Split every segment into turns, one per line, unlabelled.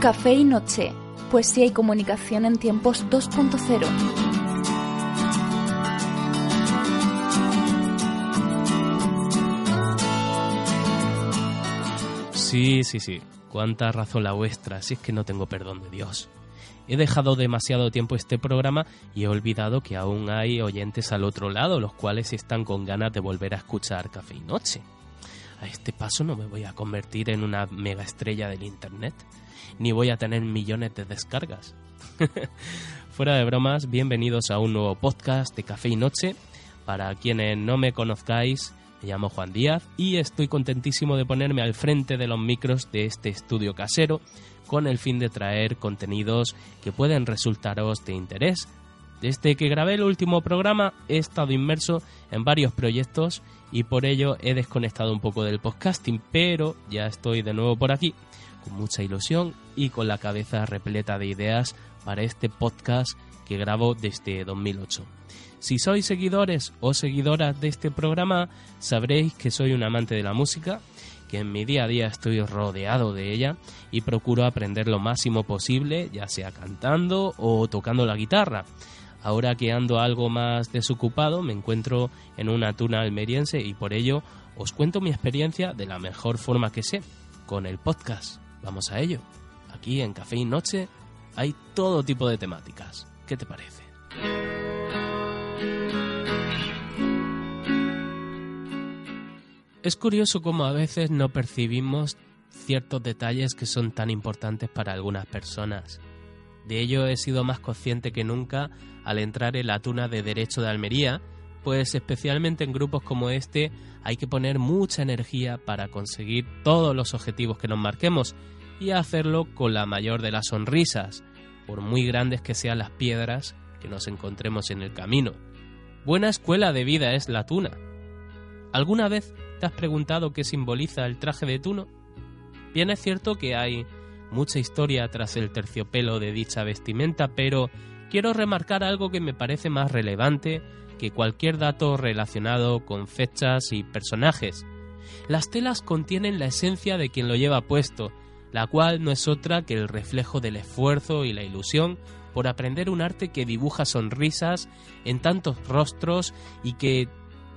Café y Noche, poesía y comunicación en tiempos 2.0.
Sí, sí, sí. Cuánta razón la vuestra, si es que no tengo perdón de Dios. He dejado demasiado tiempo este programa y he olvidado que aún hay oyentes al otro lado, los cuales están con ganas de volver a escuchar Café y Noche. A este paso no me voy a convertir en una mega estrella del Internet, ni voy a tener millones de descargas. Fuera de bromas, bienvenidos a un nuevo podcast de Café y Noche. Para quienes no me conozcáis, me llamo Juan Díaz y estoy contentísimo de ponerme al frente de los micros de este estudio casero con el fin de traer contenidos que pueden resultaros de interés. Desde que grabé el último programa he estado inmerso en varios proyectos y por ello he desconectado un poco del podcasting, pero ya estoy de nuevo por aquí con mucha ilusión y con la cabeza repleta de ideas para este podcast que grabo desde 2008. Si sois seguidores o seguidoras de este programa, sabréis que soy un amante de la música, que en mi día a día estoy rodeado de ella y procuro aprender lo máximo posible, ya sea cantando o tocando la guitarra. Ahora que ando algo más desocupado, me encuentro en una tuna almeriense y por ello os cuento mi experiencia de la mejor forma que sé, con el podcast. Vamos a ello. Aquí en Café y Noche hay todo tipo de temáticas. ¿Qué te parece? Es curioso cómo a veces no percibimos ciertos detalles que son tan importantes para algunas personas. De ello he sido más consciente que nunca al entrar en la tuna de Derecho de Almería, pues especialmente en grupos como este hay que poner mucha energía para conseguir todos los objetivos que nos marquemos y hacerlo con la mayor de las sonrisas, por muy grandes que sean las piedras que nos encontremos en el camino. Buena escuela de vida es la tuna. ¿Alguna vez te has preguntado qué simboliza el traje de tuno? Bien es cierto que hay mucha historia tras el terciopelo de dicha vestimenta, pero quiero remarcar algo que me parece más relevante que cualquier dato relacionado con fechas y personajes. Las telas contienen la esencia de quien lo lleva puesto, la cual no es otra que el reflejo del esfuerzo y la ilusión por aprender un arte que dibuja sonrisas en tantos rostros y que,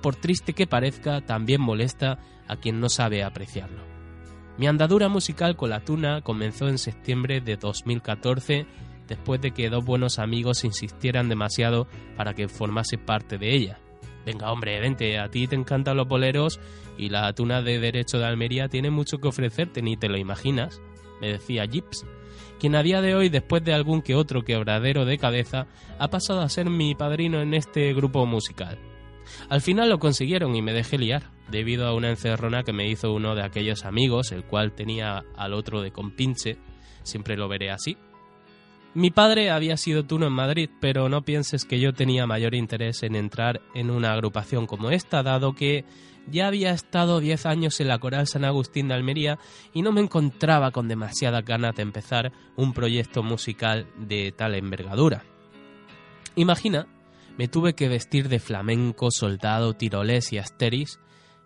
por triste que parezca, también molesta a quien no sabe apreciarlo. Mi andadura musical con la tuna comenzó en septiembre de 2014, después de que dos buenos amigos insistieran demasiado para que formase parte de ella. Venga, hombre, vente, a ti te encantan los boleros y la tuna de Derecho de Almería tiene mucho que ofrecerte, ni te lo imaginas, me decía Gips, quien a día de hoy, después de algún que otro quebradero de cabeza, ha pasado a ser mi padrino en este grupo musical. Al final lo consiguieron y me dejé liar, debido a una encerrona que me hizo uno de aquellos amigos, el cual tenía al otro de compinche, siempre lo veré así, mi padre había sido tuno en Madrid, pero no pienses que yo tenía mayor interés en entrar en una agrupación como esta, dado que ya había estado 10 años en la Coral San Agustín de Almería y no me encontraba con demasiada ganas de empezar un proyecto musical de tal envergadura. Imagina, me tuve que vestir de flamenco, soldado, tirolés y asteris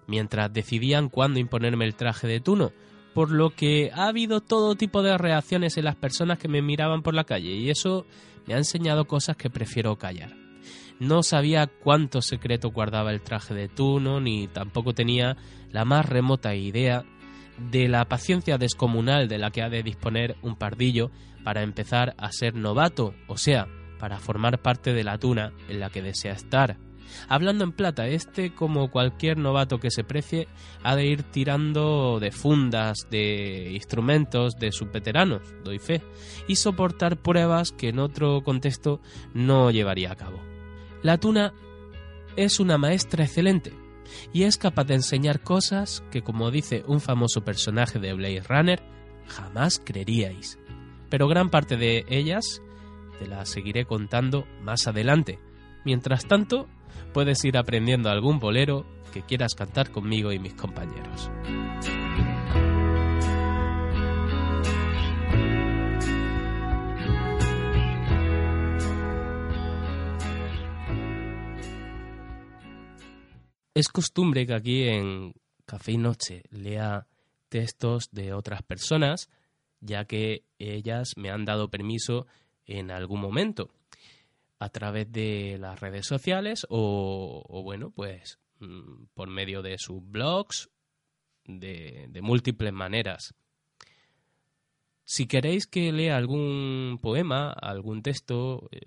mientras decidían cuándo imponerme el traje de tuno, por lo que ha habido todo tipo de reacciones en las personas que me miraban por la calle y eso me ha enseñado cosas que prefiero callar. No sabía cuánto secreto guardaba el traje de Tuno, ni tampoco tenía la más remota idea de la paciencia descomunal de la que ha de disponer un pardillo para empezar a ser novato, o sea, para formar parte de la tuna en la que desea estar. Hablando en plata, este, como cualquier novato que se precie, ha de ir tirando de fundas, de instrumentos de sus veteranos, doy fe, y soportar pruebas que en otro contexto no llevaría a cabo. La tuna es una maestra excelente, y es capaz de enseñar cosas que, como dice un famoso personaje de Blade Runner, jamás creeríais. Pero gran parte de ellas te las seguiré contando más adelante. Mientras tanto, puedes ir aprendiendo algún bolero que quieras cantar conmigo y mis compañeros. Es costumbre que aquí en Café y Noche lea textos de otras personas, ya que ellas me han dado permiso en algún momento, a través de las redes sociales o, bueno, pues mm, por medio de sus blogs, de, múltiples maneras. Si queréis que lea algún poema, algún texto, eh,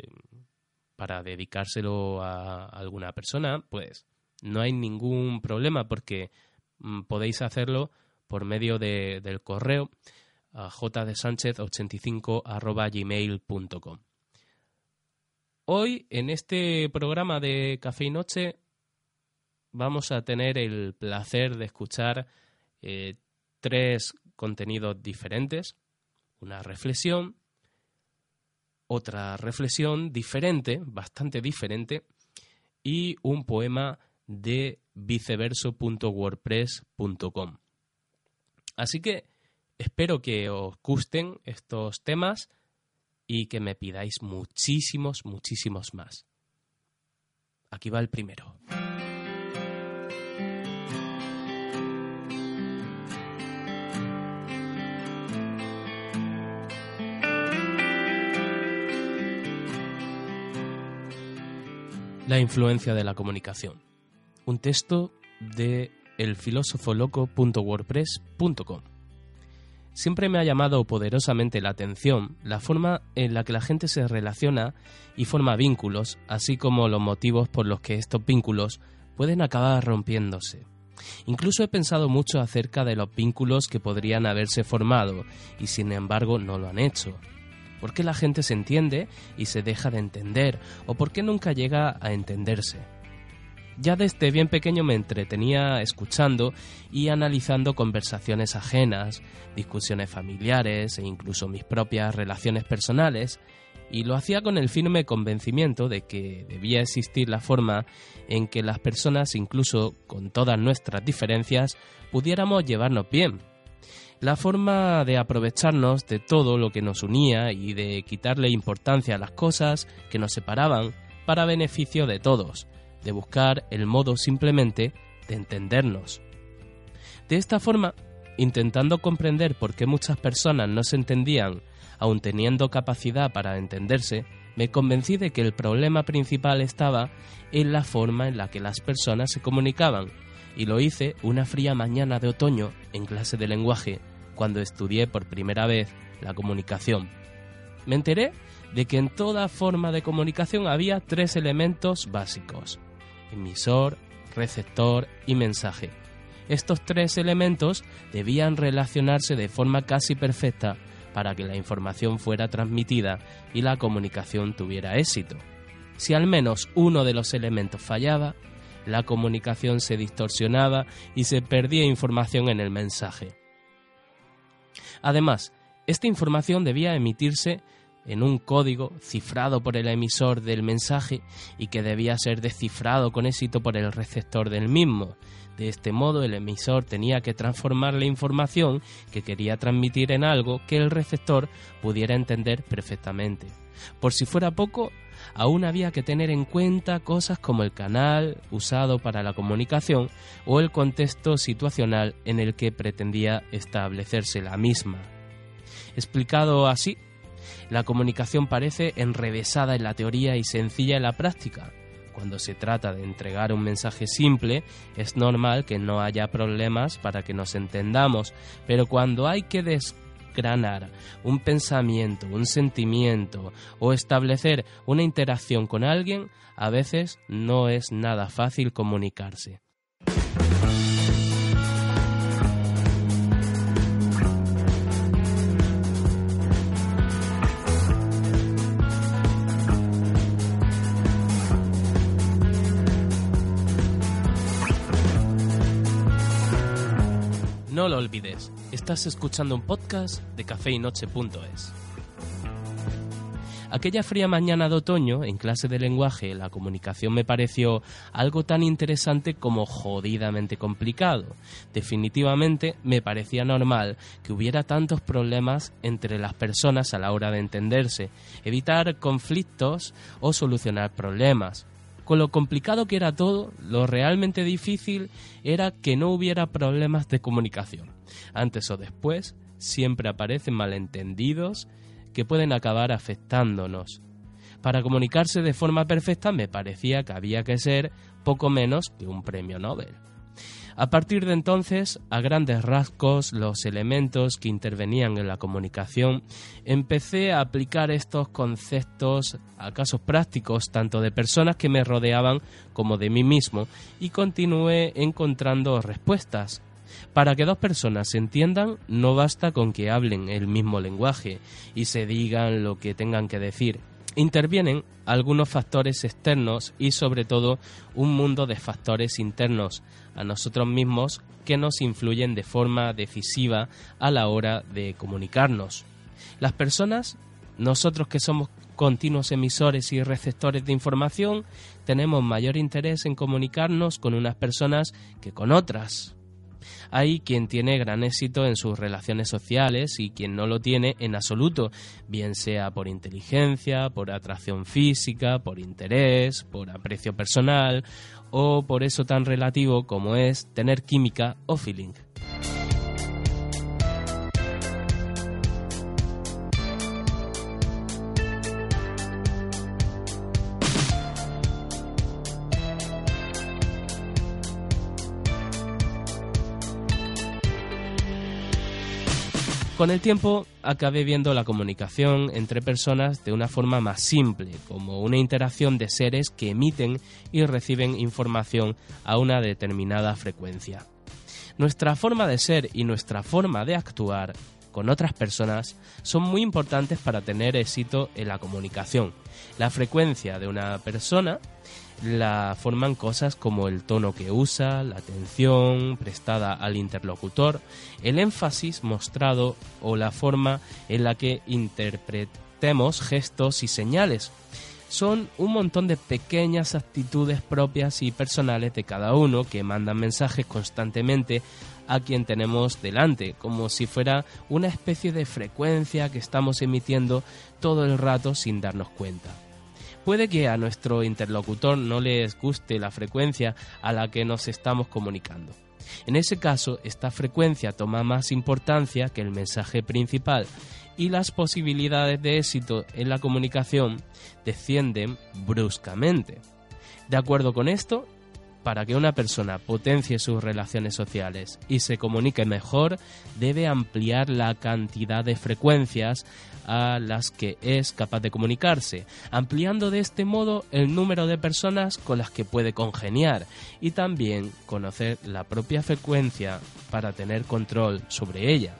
para dedicárselo a alguna persona, pues no hay ningún problema porque mm, podéis hacerlo por medio de, del correo a jdesánchez85 Hoy, en este programa de Café y Noche, vamos a tener el placer de escuchar eh, tres contenidos diferentes. Una reflexión, otra reflexión diferente, bastante diferente, y un poema de viceverso.wordpress.com. Así que espero que os gusten estos temas y que me pidáis muchísimos, muchísimos más. Aquí va el primero. La influencia de la comunicación un texto de elfilósofoloco.wordpress.com. Siempre me ha llamado poderosamente la atención la forma en la que la gente se relaciona y forma vínculos, así como los motivos por los que estos vínculos pueden acabar rompiéndose. Incluso he pensado mucho acerca de los vínculos que podrían haberse formado y sin embargo no lo han hecho. ¿Por qué la gente se entiende y se deja de entender? ¿O por qué nunca llega a entenderse? Ya desde bien pequeño me entretenía escuchando y analizando conversaciones ajenas, discusiones familiares e incluso mis propias relaciones personales, y lo hacía con el firme convencimiento de que debía existir la forma en que las personas, incluso con todas nuestras diferencias, pudiéramos llevarnos bien. La forma de aprovecharnos de todo lo que nos unía y de quitarle importancia a las cosas que nos separaban para beneficio de todos, de buscar el modo simplemente de entendernos. De esta forma, intentando comprender por qué muchas personas no se entendían, aun teniendo capacidad para entenderse, me convencí de que el problema principal estaba en la forma en la que las personas se comunicaban, y lo hice una fría mañana de otoño en clase de lenguaje, cuando estudié por primera vez la comunicación. Me enteré de que en toda forma de comunicación había tres elementos básicos emisor, receptor y mensaje. Estos tres elementos debían relacionarse de forma casi perfecta para que la información fuera transmitida y la comunicación tuviera éxito. Si al menos uno de los elementos fallaba, la comunicación se distorsionaba y se perdía información en el mensaje. Además, esta información debía emitirse en un código cifrado por el emisor del mensaje y que debía ser descifrado con éxito por el receptor del mismo. De este modo el emisor tenía que transformar la información que quería transmitir en algo que el receptor pudiera entender perfectamente. Por si fuera poco, aún había que tener en cuenta cosas como el canal usado para la comunicación o el contexto situacional en el que pretendía establecerse la misma. Explicado así, la comunicación parece enrevesada en la teoría y sencilla en la práctica. Cuando se trata de entregar un mensaje simple, es normal que no haya problemas para que nos entendamos, pero cuando hay que desgranar un pensamiento, un sentimiento o establecer una interacción con alguien, a veces no es nada fácil comunicarse. No lo olvides, estás escuchando un podcast de cafeinoche.es. Aquella fría mañana de otoño, en clase de lenguaje, la comunicación me pareció algo tan interesante como jodidamente complicado. Definitivamente me parecía normal que hubiera tantos problemas entre las personas a la hora de entenderse, evitar conflictos o solucionar problemas. Con lo complicado que era todo, lo realmente difícil era que no hubiera problemas de comunicación. Antes o después, siempre aparecen malentendidos que pueden acabar afectándonos. Para comunicarse de forma perfecta me parecía que había que ser poco menos que un premio Nobel. A partir de entonces, a grandes rasgos, los elementos que intervenían en la comunicación, empecé a aplicar estos conceptos a casos prácticos tanto de personas que me rodeaban como de mí mismo y continué encontrando respuestas. Para que dos personas se entiendan, no basta con que hablen el mismo lenguaje y se digan lo que tengan que decir. Intervienen algunos factores externos y sobre todo un mundo de factores internos a nosotros mismos que nos influyen de forma decisiva a la hora de comunicarnos. Las personas, nosotros que somos continuos emisores y receptores de información, tenemos mayor interés en comunicarnos con unas personas que con otras. Hay quien tiene gran éxito en sus relaciones sociales y quien no lo tiene en absoluto, bien sea por inteligencia, por atracción física, por interés, por aprecio personal o por eso tan relativo como es tener química o feeling. Con el tiempo acabé viendo la comunicación entre personas de una forma más simple, como una interacción de seres que emiten y reciben información a una determinada frecuencia. Nuestra forma de ser y nuestra forma de actuar con otras personas son muy importantes para tener éxito en la comunicación. La frecuencia de una persona la forman cosas como el tono que usa, la atención prestada al interlocutor, el énfasis mostrado o la forma en la que interpretemos gestos y señales. Son un montón de pequeñas actitudes propias y personales de cada uno que mandan mensajes constantemente a quien tenemos delante, como si fuera una especie de frecuencia que estamos emitiendo todo el rato sin darnos cuenta. Puede que a nuestro interlocutor no les guste la frecuencia a la que nos estamos comunicando. En ese caso, esta frecuencia toma más importancia que el mensaje principal y las posibilidades de éxito en la comunicación descienden bruscamente. De acuerdo con esto, para que una persona potencie sus relaciones sociales y se comunique mejor, debe ampliar la cantidad de frecuencias a las que es capaz de comunicarse, ampliando de este modo el número de personas con las que puede congeniar y también conocer la propia frecuencia para tener control sobre ella.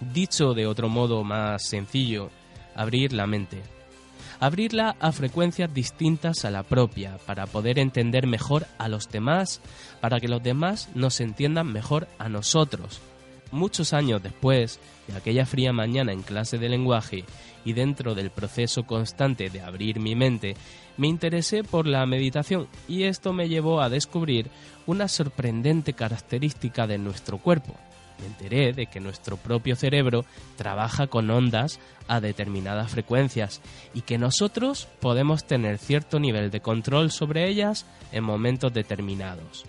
Dicho de otro modo más sencillo, abrir la mente abrirla a frecuencias distintas a la propia, para poder entender mejor a los demás, para que los demás nos entiendan mejor a nosotros. Muchos años después de aquella fría mañana en clase de lenguaje y dentro del proceso constante de abrir mi mente, me interesé por la meditación y esto me llevó a descubrir una sorprendente característica de nuestro cuerpo, me enteré de que nuestro propio cerebro trabaja con ondas a determinadas frecuencias y que nosotros podemos tener cierto nivel de control sobre ellas en momentos determinados.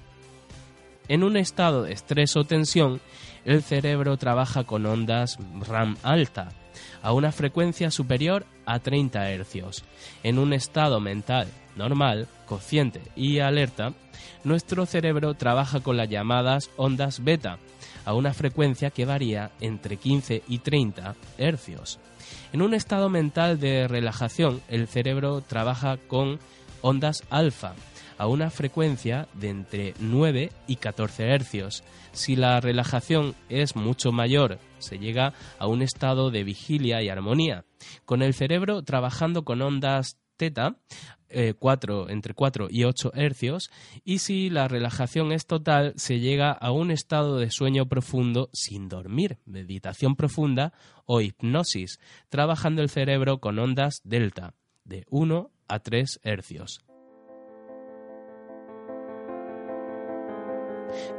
En un estado de estrés o tensión, el cerebro trabaja con ondas RAM alta, a una frecuencia superior a 30 Hz. En un estado mental normal, consciente y alerta, nuestro cerebro trabaja con las llamadas ondas beta, a una frecuencia que varía entre 15 y 30 hercios. En un estado mental de relajación, el cerebro trabaja con ondas alfa, a una frecuencia de entre 9 y 14 hercios. Si la relajación es mucho mayor, se llega a un estado de vigilia y armonía, con el cerebro trabajando con ondas teta, 4, entre 4 y 8 hercios, y si la relajación es total, se llega a un estado de sueño profundo sin dormir, meditación profunda o hipnosis, trabajando el cerebro con ondas delta, de 1 a 3 hercios.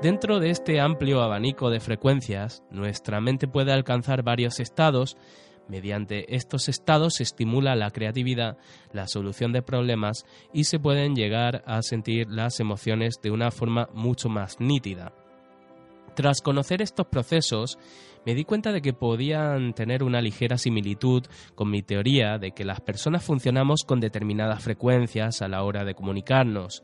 Dentro de este amplio abanico de frecuencias, nuestra mente puede alcanzar varios estados Mediante estos estados se estimula la creatividad, la solución de problemas y se pueden llegar a sentir las emociones de una forma mucho más nítida. Tras conocer estos procesos, me di cuenta de que podían tener una ligera similitud con mi teoría de que las personas funcionamos con determinadas frecuencias a la hora de comunicarnos.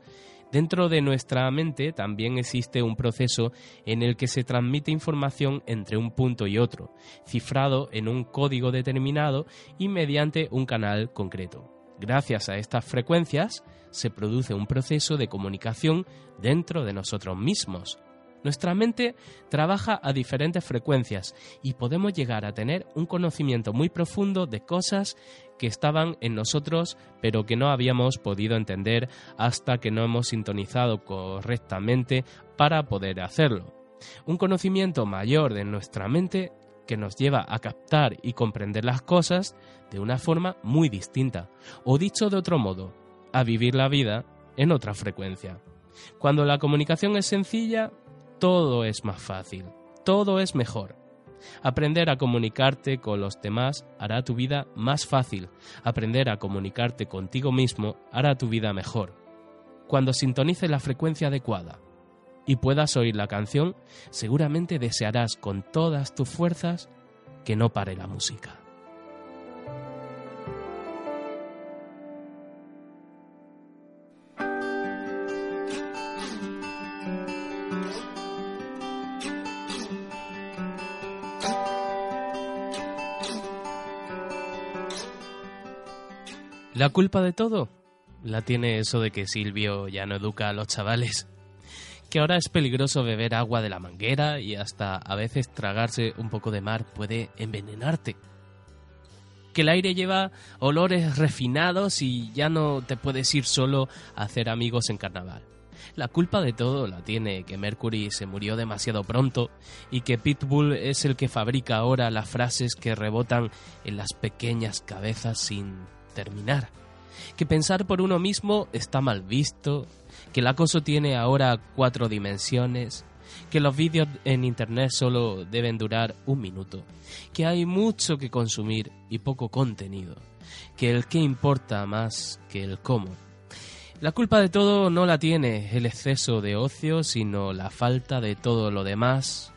Dentro de nuestra mente también existe un proceso en el que se transmite información entre un punto y otro, cifrado en un código determinado y mediante un canal concreto. Gracias a estas frecuencias se produce un proceso de comunicación dentro de nosotros mismos. Nuestra mente trabaja a diferentes frecuencias y podemos llegar a tener un conocimiento muy profundo de cosas que estaban en nosotros pero que no habíamos podido entender hasta que no hemos sintonizado correctamente para poder hacerlo. Un conocimiento mayor de nuestra mente que nos lleva a captar y comprender las cosas de una forma muy distinta, o dicho de otro modo, a vivir la vida en otra frecuencia. Cuando la comunicación es sencilla, todo es más fácil, todo es mejor. Aprender a comunicarte con los demás hará tu vida más fácil. Aprender a comunicarte contigo mismo hará tu vida mejor. Cuando sintonices la frecuencia adecuada y puedas oír la canción, seguramente desearás con todas tus fuerzas que no pare la música. La culpa de todo la tiene eso de que Silvio ya no educa a los chavales. Que ahora es peligroso beber agua de la manguera y hasta a veces tragarse un poco de mar puede envenenarte. Que el aire lleva olores refinados y ya no te puedes ir solo a hacer amigos en carnaval. La culpa de todo la tiene que Mercury se murió demasiado pronto y que Pitbull es el que fabrica ahora las frases que rebotan en las pequeñas cabezas sin terminar. Que pensar por uno mismo está mal visto, que el acoso tiene ahora cuatro dimensiones, que los vídeos en Internet solo deben durar un minuto, que hay mucho que consumir y poco contenido, que el qué importa más que el cómo. La culpa de todo no la tiene el exceso de ocio, sino la falta de todo lo demás,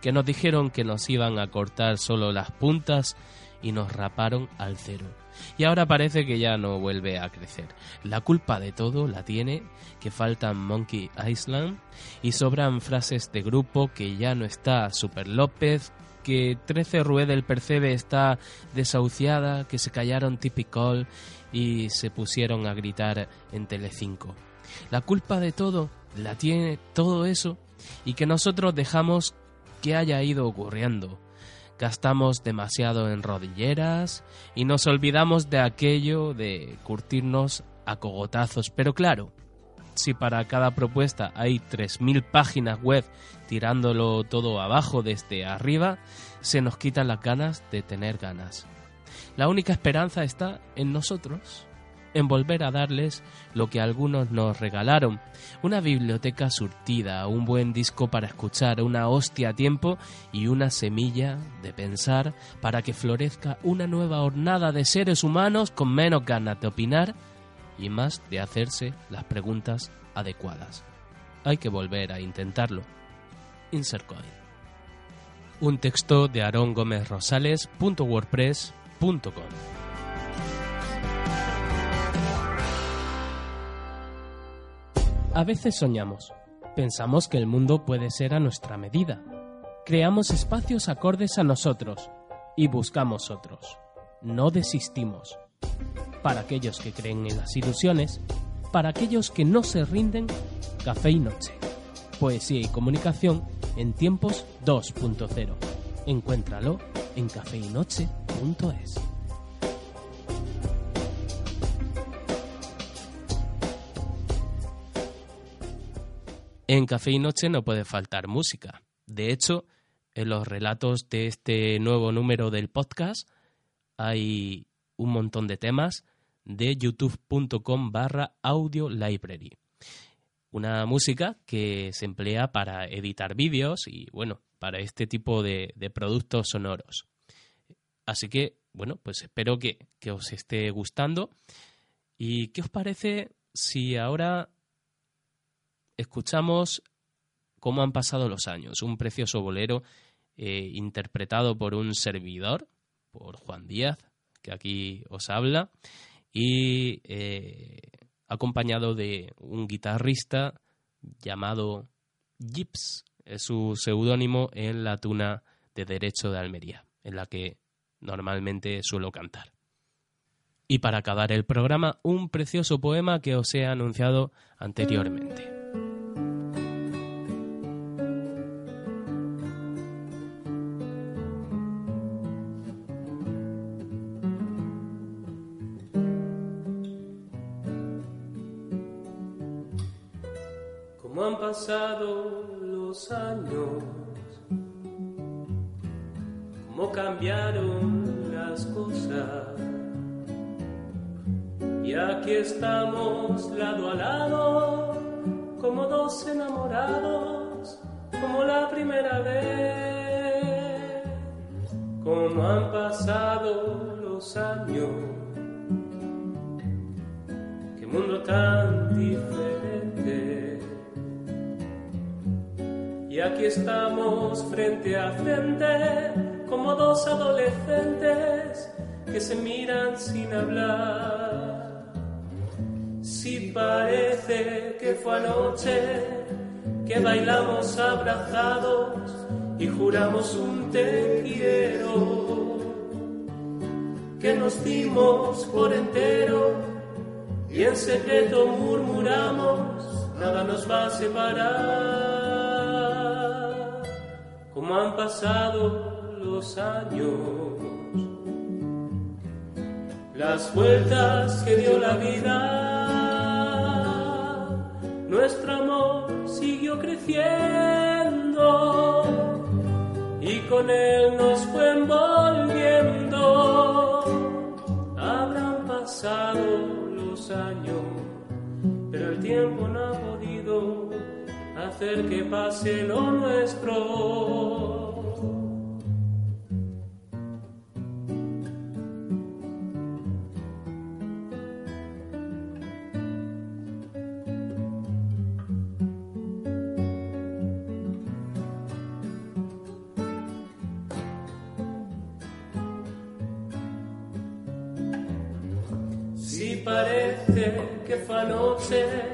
que nos dijeron que nos iban a cortar solo las puntas y nos raparon al cero y ahora parece que ya no vuelve a crecer. La culpa de todo la tiene que faltan Monkey Island y sobran frases de grupo que ya no está Super López, que 13 Rue del Percebe está desahuciada, que se callaron Typical y se pusieron a gritar en Telecinco. La culpa de todo la tiene todo eso y que nosotros dejamos que haya ido ocurriendo gastamos demasiado en rodilleras y nos olvidamos de aquello de curtirnos a cogotazos. Pero claro, si para cada propuesta hay 3.000 páginas web tirándolo todo abajo desde arriba, se nos quitan las ganas de tener ganas. La única esperanza está en nosotros en volver a darles lo que algunos nos regalaron, una biblioteca surtida, un buen disco para escuchar, una hostia a tiempo y una semilla de pensar para que florezca una nueva hornada de seres humanos con menos ganas de opinar y más de hacerse las preguntas adecuadas. Hay que volver a intentarlo. Insert coin. Un texto de Aaron Gómez Rosales.wordpress.com A veces soñamos. Pensamos que el mundo puede ser a nuestra medida. Creamos espacios acordes a nosotros y buscamos otros. No desistimos. Para aquellos que creen en las ilusiones, para aquellos que no se rinden, café y noche. Poesía y comunicación en tiempos 2.0. Encuéntralo en cafeinoche.es.
En Café y Noche no puede faltar música. De hecho, en los relatos de este nuevo número del podcast hay un montón de temas de youtube.com barra audio library. Una música que se emplea para editar vídeos y bueno, para este tipo de, productos sonoros. Así que, bueno, pues espero que, que os esté gustando. ¿Y qué os parece si ahora escuchamos cómo han pasado los años? Un precioso bolero eh, interpretado por un servidor, por Juan Díaz, que aquí os habla, y eh, acompañado de un guitarrista llamado Gips, es su seudónimo en la tuna de Derecho de Almería, en la que normalmente suelo cantar. Y para acabar el programa, un precioso poema que os he anunciado anteriormente.
Pasado los años, cómo cambiaron las cosas. Y aquí estamos lado a lado, como dos enamorados, como la primera vez. Cómo han pasado los años, qué mundo tan diferente y aquí estamos frente a frente, como dos adolescentes que se miran sin hablar. Si parece que fue anoche que bailamos abrazados y juramos un te quiero, que nos dimos por entero y en secreto murmuramos, nada nos va a separar como han pasado los años, las vueltas que dio la vida, nuestro amor siguió creciendo y con él nos fue envolviendo. Habrán pasado los años, pero el tiempo no ha podido hacer que pase lo nuestro. Si parece que fue noche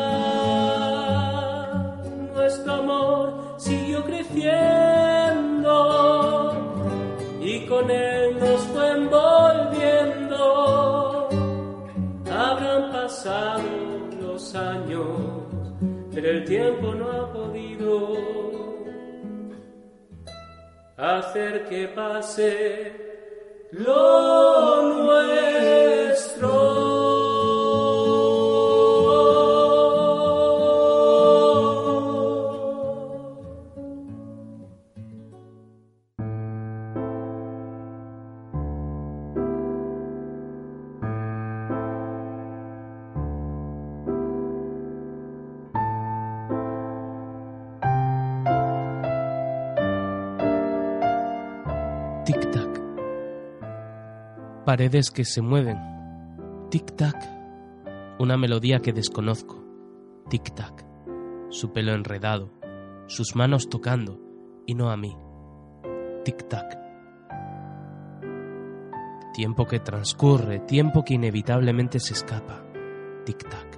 el tiempo no ha podido hacer que pase lo nuestro.
Paredes que se mueven. Tic-tac. Una melodía que desconozco. Tic-tac. Su pelo enredado. Sus manos tocando. Y no a mí. Tic-tac. Tiempo que transcurre, tiempo que inevitablemente se escapa. Tic-tac.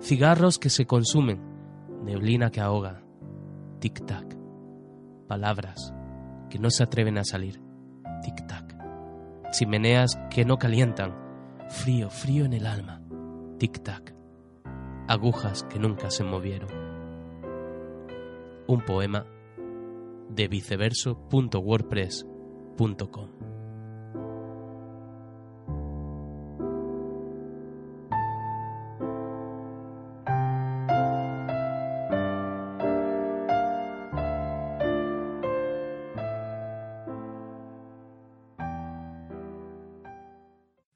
Cigarros que se consumen, neblina que ahoga. Tic-tac. Palabras
que no se atreven a salir. Tic-tac. Chimeneas que no calientan. Frío, frío en el alma. Tic-tac. Agujas que nunca se movieron. Un poema de viceverso.wordpress.com.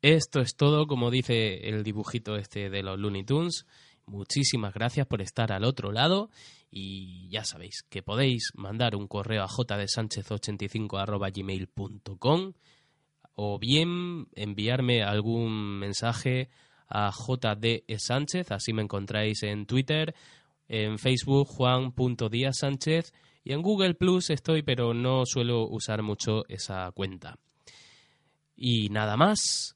Esto es todo, como dice el dibujito este de los Looney Tunes. Muchísimas gracias por estar al otro lado y ya sabéis que podéis mandar un correo a jdsanchez85.gmail.com o bien enviarme algún mensaje a jdsánchez, así me encontráis en Twitter, en Facebook juan.díazsánchez y en Google Plus estoy, pero no suelo usar mucho esa cuenta. Y nada más,